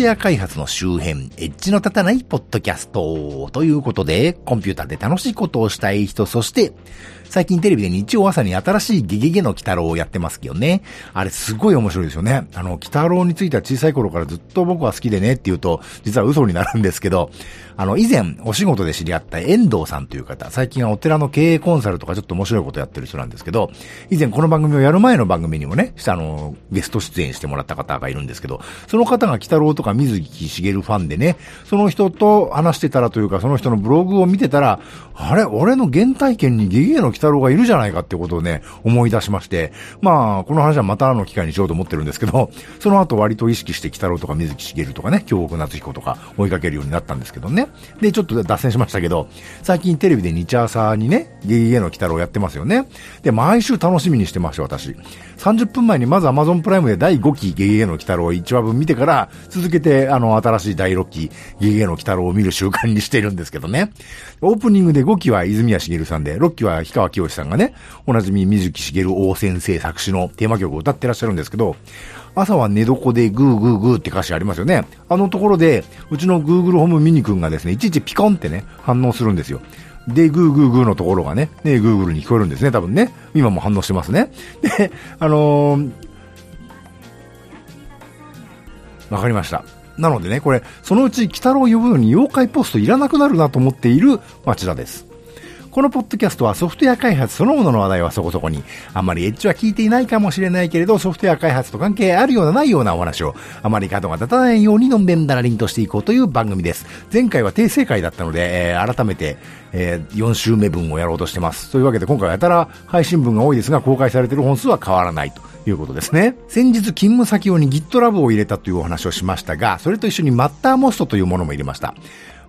フトウェア開発の周辺、エッジの立たないポッドキャスト。ということで、コンピューターで楽しいことをしたい人、そして、最近テレビで日曜朝に新しいゲゲゲの鬼太郎をやってますけどね。あれすごい面白いですよね。あの、鬼太郎については小さい頃からずっと僕は好きでねって言うと、実は嘘になるんですけど、あの、以前お仕事で知り合った遠藤さんという方、最近はお寺の経営コンサルとかちょっと面白いことやってる人なんですけど、以前この番組をやる前の番組にもね、あの、ゲスト出演してもらった方がいるんですけど、その方が鬼太郎とか水木しげるファンでね、その人と話してたらというか、その人のブログを見てたら、あれ、俺の原体験にゲゲゲの鬼太郎がいるじゃないかってことをね、思い出しまして、まあ、この話はまたの機会にしようと思ってるんですけど、その後割と意識して北郎とか水木しげるとかね、京極夏彦とか追いかけるようになったんですけどね。で、ちょっと脱線しましたけど、最近テレビで日朝にね、ゲゲゲの鬼太郎やってますよね。で、毎週楽しみにしてました、私。30分前にまず Amazon プライムで第5期ゲゲゲの鬼太郎1話分見てから、続けてあの新しい第6期ゲゲの鬼太郎を見る習慣にしているんですけどね。オープニングで5期は泉谷しげるさんで、6期は氷川きよしさんがね、おなじみ水木しげる大先生作詞のテーマ曲を歌ってらっしゃるんですけど、朝は寝床でグーグーグーって歌詞ありますよね。あのところで、うちの Google ホームミニ君がですね、いちいちピコンってね、反応するんですよ。で、グーグーグーのところがね、ね、グーグルに聞こえるんですね、多分ね。今も反応してますね。で、あのー、わかりました。なのでね、これ、そのうち、鬼太郎を呼ぶのに妖怪ポストいらなくなるなと思っている町田です。このポッドキャストはソフトウェア開発そのものの話題はそこそこに、あまりエッジは聞いていないかもしれないけれど、ソフトウェア開発と関係あるようなないようなお話を、あまり角が立たないようにのんべんだらりんとしていこうという番組です。前回は訂正会だったので、えー、改めて、えー、4週目分をやろうとしてます。というわけで今回はやたら配信分が多いですが、公開されている本数は変わらないと。いうことですね。先日勤務先用に GitLab を入れたというお話をしましたが、それと一緒に Mattermost というものも入れました。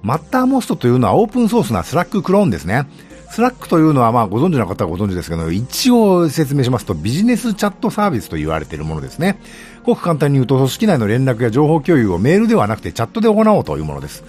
Mattermost というのはオープンソースな Slack クローンですね。 Slack というのは、まあ、ご存知の方はご存知ですけど、一応説明しますと、ビジネスチャットサービスと言われているものですね。ごく簡単に言うと、組織内の連絡や情報共有をメールではなくてチャットで行おうというものです。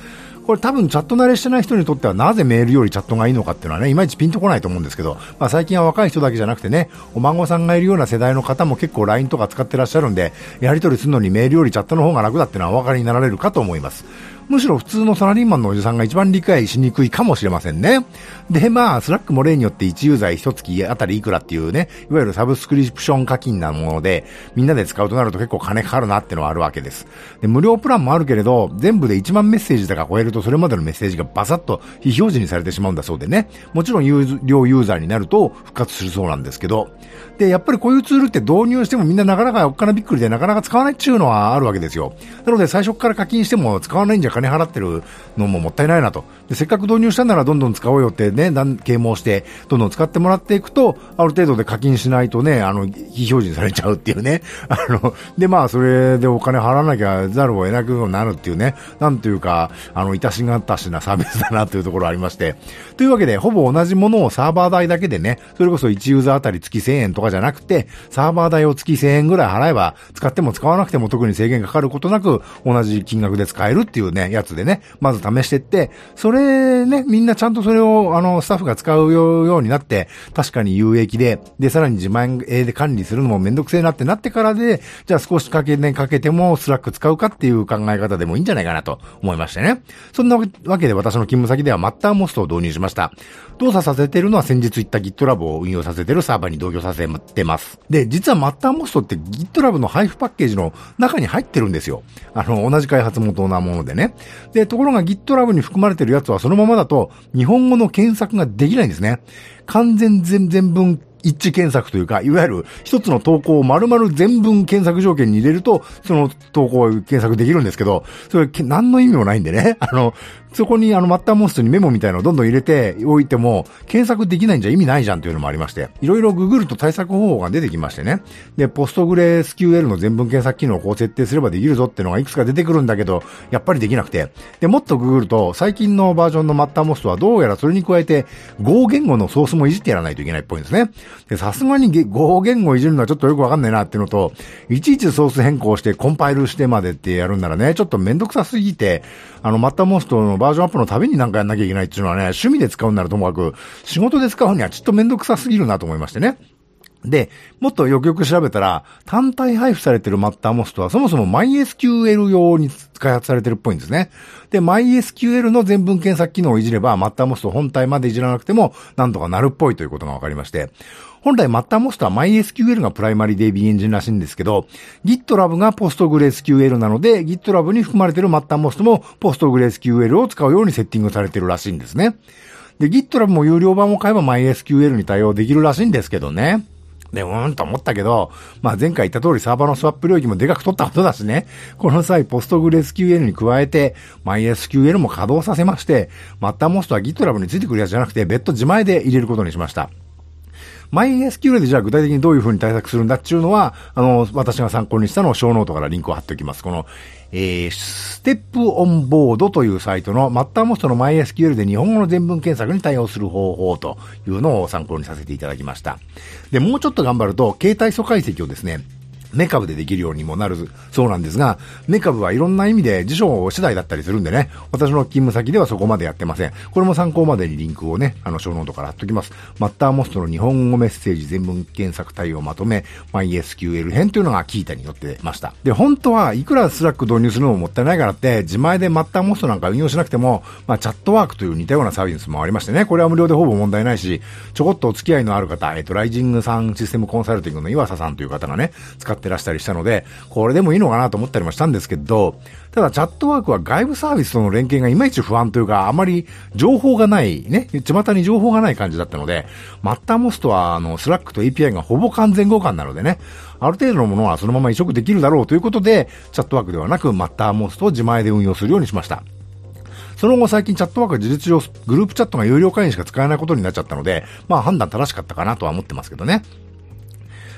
これ多分チャット慣れしてない人にとってはなぜメールよりチャットがいいのかっていうのはね、いまいちピンとこないと思うんですけど、まあ最近は若い人だけじゃなくてね、お孫さんがいるような世代の方も結構 LINE とか使ってらっしゃるんで、やり取りするのにメールよりチャットの方が楽だっていうのはお分かりになられるかと思います。むしろ普通のサラリーマンのおじさんが一番理解しにくいかもしれませんね。で、まあ、 Slack も例によって1ユーザー1月あたりいくらっていうね、いわゆるサブスクリプション課金なもので、みんなで使うとなると結構金かかるなってのはあるわけです。で、無料プランもあるけれど、全部で1万メッセージとか超えるとそれまでのメッセージがバサッと非表示にされてしまうんだそうでね、もちろん有料ユーザーになると復活するそうなんですけど、で、やっぱりこういうツールって導入してもみんななかなかおっかなびっくりでなかなか使わないっていうのはあるわけですよ。なので最初から課金しても使わないんじゃ金払ってるのももったいないなと。でせっかく導入したならどんどん使おうよってね、啓蒙して、どんどん使ってもらっていくと、ある程度で課金しないとね、あの、非表示されちゃうっていうね。あの、で、まあ、それでお金払わなきゃざるを得なくなるっていうね、なんというか、あの、いたしがたしなサービスだなというところありまして。というわけで、ほぼ同じものをサーバー代だけでね、それこそ1ユーザーあたり月1000円とかじゃなくて、サーバー代を月1000円ぐらい払えば、使っても使わなくても特に制限かかることなく、同じ金額で使えるっていうね、やつでね、まず試してって、それね、みんなちゃんとそれを、あの、スタッフが使うようになって、確かに有益で、で、さらに自前で管理するのもめんどくせえなってなってからで、じゃあ少しかけね、かけても Slack 使うかっていう考え方でもいいんじゃないかなと思いましてね。そんなわけで私の勤務先では Mattermost を導入しました。動作させてるのは先日言った GitLab を運用させてるサーバーに同居させてます。で、実は Mattermost って GitLab の配布パッケージの中に入ってるんですよ。あの、同じ開発元なものでね。で、ところが GitLab に含まれてるやつはそのままだと日本語の検索ができないんですね。完全全全文一致検索というか、いわゆる一つの投稿を丸々全文検索条件に入れると、その投稿を検索できるんですけど、それ何の意味もないんでね。あの、そこにあのマッターモンストにメモみたいなのをどんどん入れておいても、検索できないんじゃ意味ないじゃんというのもありまして、いろいろググると対策方法が出てきましてね。で、ポストグレ SQL の全文検索機能をこう設定すればできるぞっていうのがいくつか出てくるんだけど、やっぱりできなくて。で、もっとググると、最近のバージョンのマッターモストはどうやらそれに加えて、Go 言語のソースもいじってやらないといけないっぽいんですね。で、さすがに Go 言語いじるのはちょっとよくわかんないなっていうのと、いちいちソース変更してコンパイルしてまでってやるんならね、ちょっとめんどくさすぎて、あの、マッターモストのバージョンアップのたびになんかやんなきゃいけないっていうのはね、趣味で使うならともかく、仕事で使うにはちょっとめんどくさすぎるなと思いましてね。で、もっとよくよく調べたら、単体配布されてるマッターモストはそもそも MySQL 用に開発されてるっぽいんですね。で、MySQL の全文検索機能をいじれば、マッターモスト本体までいじらなくても、なんとかなるっぽいということが分かりまして、本来マッターモストは MySQL がプライマリ DB エンジンらしいんですけど、GitLab が PostgreSQL なので、GitLab に含まれてるマッターモストも PostgreSQL を使うようにセッティングされてるらしいんですね。で、GitLab も有料版を買えば MySQL に対応できるらしいんですけどね。で、うーんと思ったけど、まあ前回言った通りサーバーのスワップ領域もでかく取ったことだしね、この際、ポストグレス QL に加えて、MySQL も稼働させまして、マッターモストは GitLab についてくるやつじゃなくて、別途自前で入れることにしました。MySQL でじゃあ具体的にどういうふうに対策するんだっていうのは、あの、私が参考にしたのをショーノートからリンクを貼っておきます。この、えー、ステップオンボードというサイトの Mattermost の MySQL で日本語の全文検索に対応する方法というのを参考にさせていただきました。で、もうちょっと頑張ると、形態素解析をですね、 MeCab でできるようにもなるそうなんですが、 MeCab はいろんな意味で辞書次第だったりするんでね、私の勤務先ではそこまでやってません。これも参考までにリンクをね、あの、ショーノートから貼っときます。Mattermost の日本語メッセージ全文検索対応まとめ、MySQL 編というのが Qiita に載ってました。で、本当はいくら Slack 導入するのももったいないからって、自前で Mattermost なんか運用しなくても、まあ、 Chatwork という似たようなサービスもありましてね、これは無料でほぼ問題ないし、ちょこっとお付き合いのある方、えっと、ライジングさんシステムコンサルティングの岩佐さんという方がね、使ってらしたりしたので、これでもいいのかなと思ったりもしたんですけど、ただ Chatwork は外部サービスとの連携がいまいち不安というか、あまり情報がない、ね、巷に情報がない感じだったので、 Mattermost は、あの、 Slack と API がほぼ完全互換なのでね、ある程度のものはそのまま移植できるだろうということで、 Chatwork ではなく、 Mattermost を自前で運用するようにしました。その後最近 Chatwork は事実上グループチャットが有料会員しか使えないことになっちゃったので、まあ判断正しかったかなとは思ってますけどね。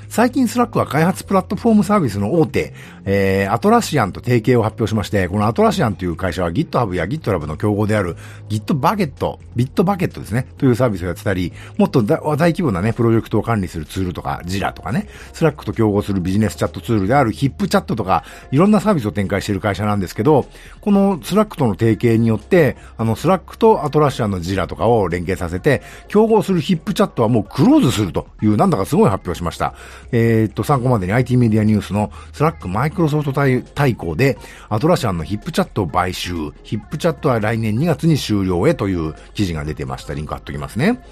最近 Slack は開発プラットフォームサービスの大手、えー、 Atlassian と提携を発表しまして、この Atlassian という会社は GitHub や GitLab の競合である GitBucket、BitBucket ですね、というサービスをやってたり、もっと大規模なね、プロジェクトを管理するツールとか、 Jira とかね、 Slack と競合するビジネスチャットツールである HipChat とか、いろんなサービスを展開している会社なんですけど、この Slack との提携によって、あの、 Slack と Atlassian の Jira とかを連携させて、競合する HipChat はもうクローズするという、なんだかすごい発表しました。えー、っと、参考までに IT メディアニュースのスラックマイクロソフト対抗でAtlassian の HipChat を買収。 HipChat は来年2月に終了へという記事が出てました。リンク貼っときますね。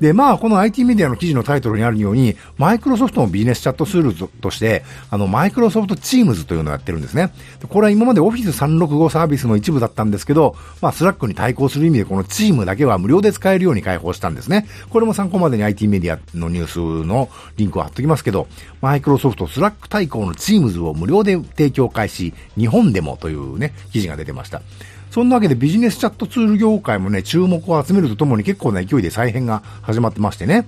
で、まあ、この IT メディアの記事のタイトルにあるように、マイクロソフトのビジネスチャットツールとして、あの、 Microsoft Teams というのをやってるんですね。これは今まで Office 365サービスの一部だったんですけど、まあ、 Slack に対抗する意味でこのチームだけは無料で使えるように開放したんですね。これも参考までに IT メディアのニュースのリンクを貼っときますけど、マイクロソフト Slack 対抗の Teams を無料で提供開始、日本でもというね、記事が出てました。そんなわけでビジネスチャットツール業界もね、注目を集めるとともに結構な勢いで再編が始まってましてね。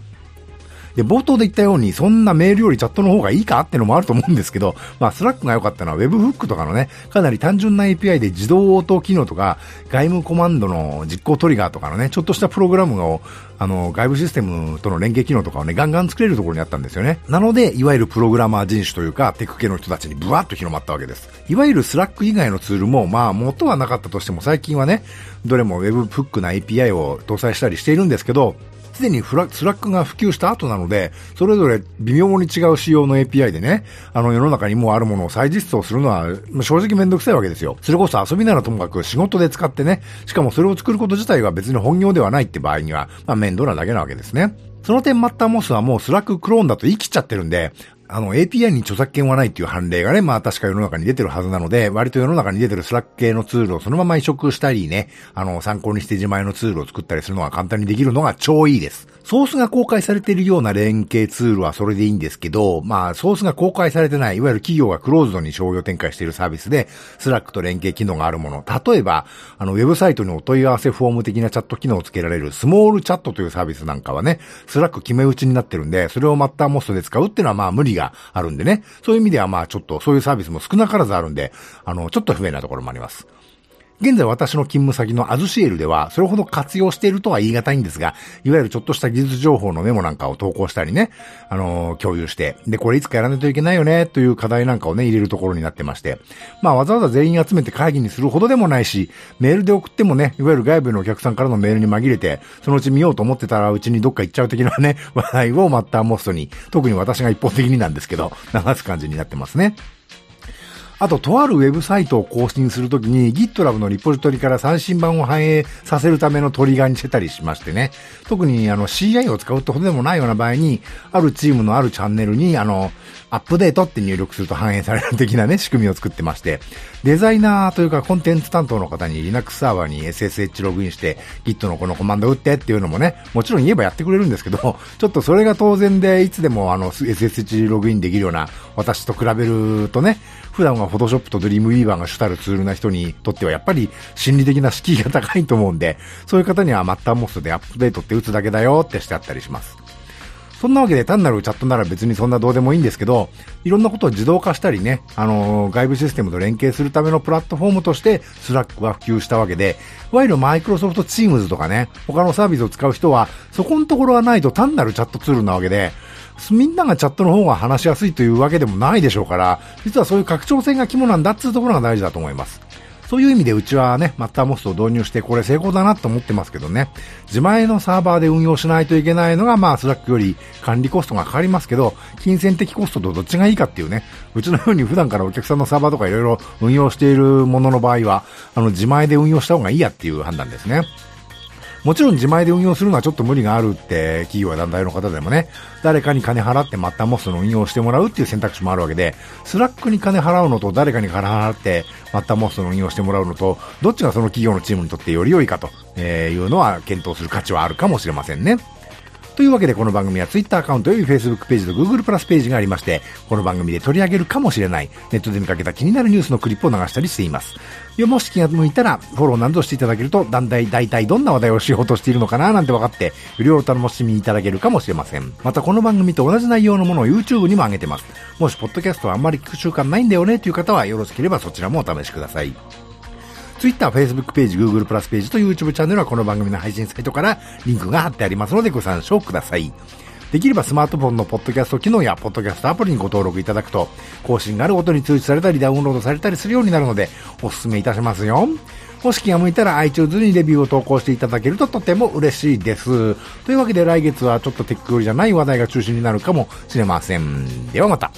で、冒頭で言ったように、そんなメールよりチャットの方がいいかってのもあると思うんですけど、まあ、 Slack が良かったのは Webhook とかのね、かなり単純な API で自動応答機能とか、外部コマンドの実行トリガーとかのね、ちょっとしたプログラムを、あの、外部システムとの連携機能とかをね、ガンガン作れるところにあったんですよね。なので、いわゆるプログラマー人種というか、テク系の人たちにブワッと広まったわけです。いわゆる Slack 以外のツールも、まあ、元はなかったとしても、最近はね、どれも Webhook な API を搭載したりしているんですけど、すでにフラ Slack が普及した後なので、それぞれ微妙に違う仕様の API でね、あの世の中にもあるものを再実装するのは正直めんどくさいわけですよ。それこそ遊びならともかく仕事で使ってね、しかもそれを作ること自体は別に本業ではないって場合には、まあ面倒なだけなわけですね。その点 Mattermost はもう Slack クローンだと言い切っちゃってるんで、あの API に著作権はないっていう判例がね、まあ確か世の中に出てるはずなので、割と世の中に出てる Slack 系のツールをそのまま移植したりね、あの参考にして自前のツールを作ったりするのが簡単にできるのが超いいです。ソースが公開されているような連携ツールはそれでいいんですけど、まあ、ソースが公開されてない、いわゆる企業がクローズドに商業展開しているサービスで、 Slack と連携機能があるもの。例えば、あの、ウェブサイトにお問い合わせフォーム的なチャット機能を付けられる Smallchat というサービスなんかはね、Slack 決め打ちになってるんで、それを Mattermost で使うっていうのはまあ無理があるんでね。そういう意味ではまあちょっとそういうサービスも少なからずあるんで、あの、ちょっと不便なところもあります。現在私の勤務先のアズシエルでは、それほど活用しているとは言い難いんですが、いわゆるちょっとした技術情報のメモなんかを投稿したりね、あのー、共有して、で、これいつかやらないといけないよね、という課題なんかをね、入れるところになってまして、まあわざわざ全員集めて会議にするほどでもないし、メールで送ってもね、いわゆる外部のお客さんからのメールに紛れて、そのうち見ようと思ってたらうちにどっか行っちゃう的なね、話題を Mattermost に、特に私が一方的になんですけど、流す感じになってますね。あと、とあるウェブサイトを更新するときに GitLab のリポジトリから最新版を反映させるためのトリガーにしてたりしましてね。特にあの CI を使うってほどでもないような場合に、あるチームのあるチャンネルにあの、アップデートって入力すると反映される的なね、仕組みを作ってまして、デザイナーというかコンテンツ担当の方に Linux サーバーに SSH ログインして Git のこのコマンド打ってっていうのもね、もちろん言えばやってくれるんですけど、ちょっとそれが当然でいつでもあの SSH ログインできるような私と比べるとね、普段は Photoshop と Dreamweaver が主たるツールな人にとってはやっぱり心理的な敷居が高いと思うんで、そういう方には Mattermost で update って打つだけだよってしてあったりします。そんなわけで単なるチャットなら別にそんなどうでもいいんですけど、いろんなことを自動化したりね、あのー、外部システムと連携するためのプラットフォームとして Slack は普及したわけで、いわゆるマイクロソフト Teams とかね、他のサービスを使う人は、そこのところはないと単なるチャットツールなわけで、みんながチャットの方が話しやすいというわけでもないでしょうから、実はそういう拡張性が肝なんだっていうところが大事だと思います。そういう意味でうちはね、 Mattermost を導入してこれ成功だなと思ってますけどね、自前のサーバーで運用しないといけないのがまあ Slack より管理コストがかかりますけど、金銭的コストとどっちがいいかっていうね、うちのように普段からお客さんのサーバーとかいろいろ運用しているものの場合は、あの自前で運用した方がいいやっていう判断ですね。もちろん自前で運用するのはちょっと無理があるって企業や団体の方でもね、誰かに金払って Mattermost の運用してもらうっていう選択肢もあるわけで、 Slack に金払うのと誰かに金払って Mattermost の運用してもらうのと、どっちがその企業のチームにとってより良いかというのは検討する価値はあるかもしれませんね。というわけでこの番組は Twitter アカウントより Facebook ページと Google プラスページがありまして、この番組で取り上げるかもしれないネットで見かけた気になるニュースのクリップを流したりしています。よもし気が向いたらフォローなどしていただけると、だんだい大体どんな話題をしようとしているのかななんて分かって、よりお楽しみいただけるかもしれません。またこの番組と同じ内容のものを YouTube にも上げてます。もしポッドキャストはあんまり聞く習慣ないんだよねという方はよろしければそちらもお試しください。Twitter、Facebook ページ、Google プラスページと YouTube チャンネルはこの番組の配信サイトからリンクが貼ってありますのでご参照ください。できればスマートフォンのポッドキャスト機能やポッドキャストアプリにご登録いただくと、更新があるごとに通知されたりダウンロードされたりするようになるので、お勧めいたしますよ。もし気が向いたら iTunes にレビューを投稿していただけるととても嬉しいです。というわけで来月はちょっとテック寄りじゃない話題が中心になるかもしれません。ではまた。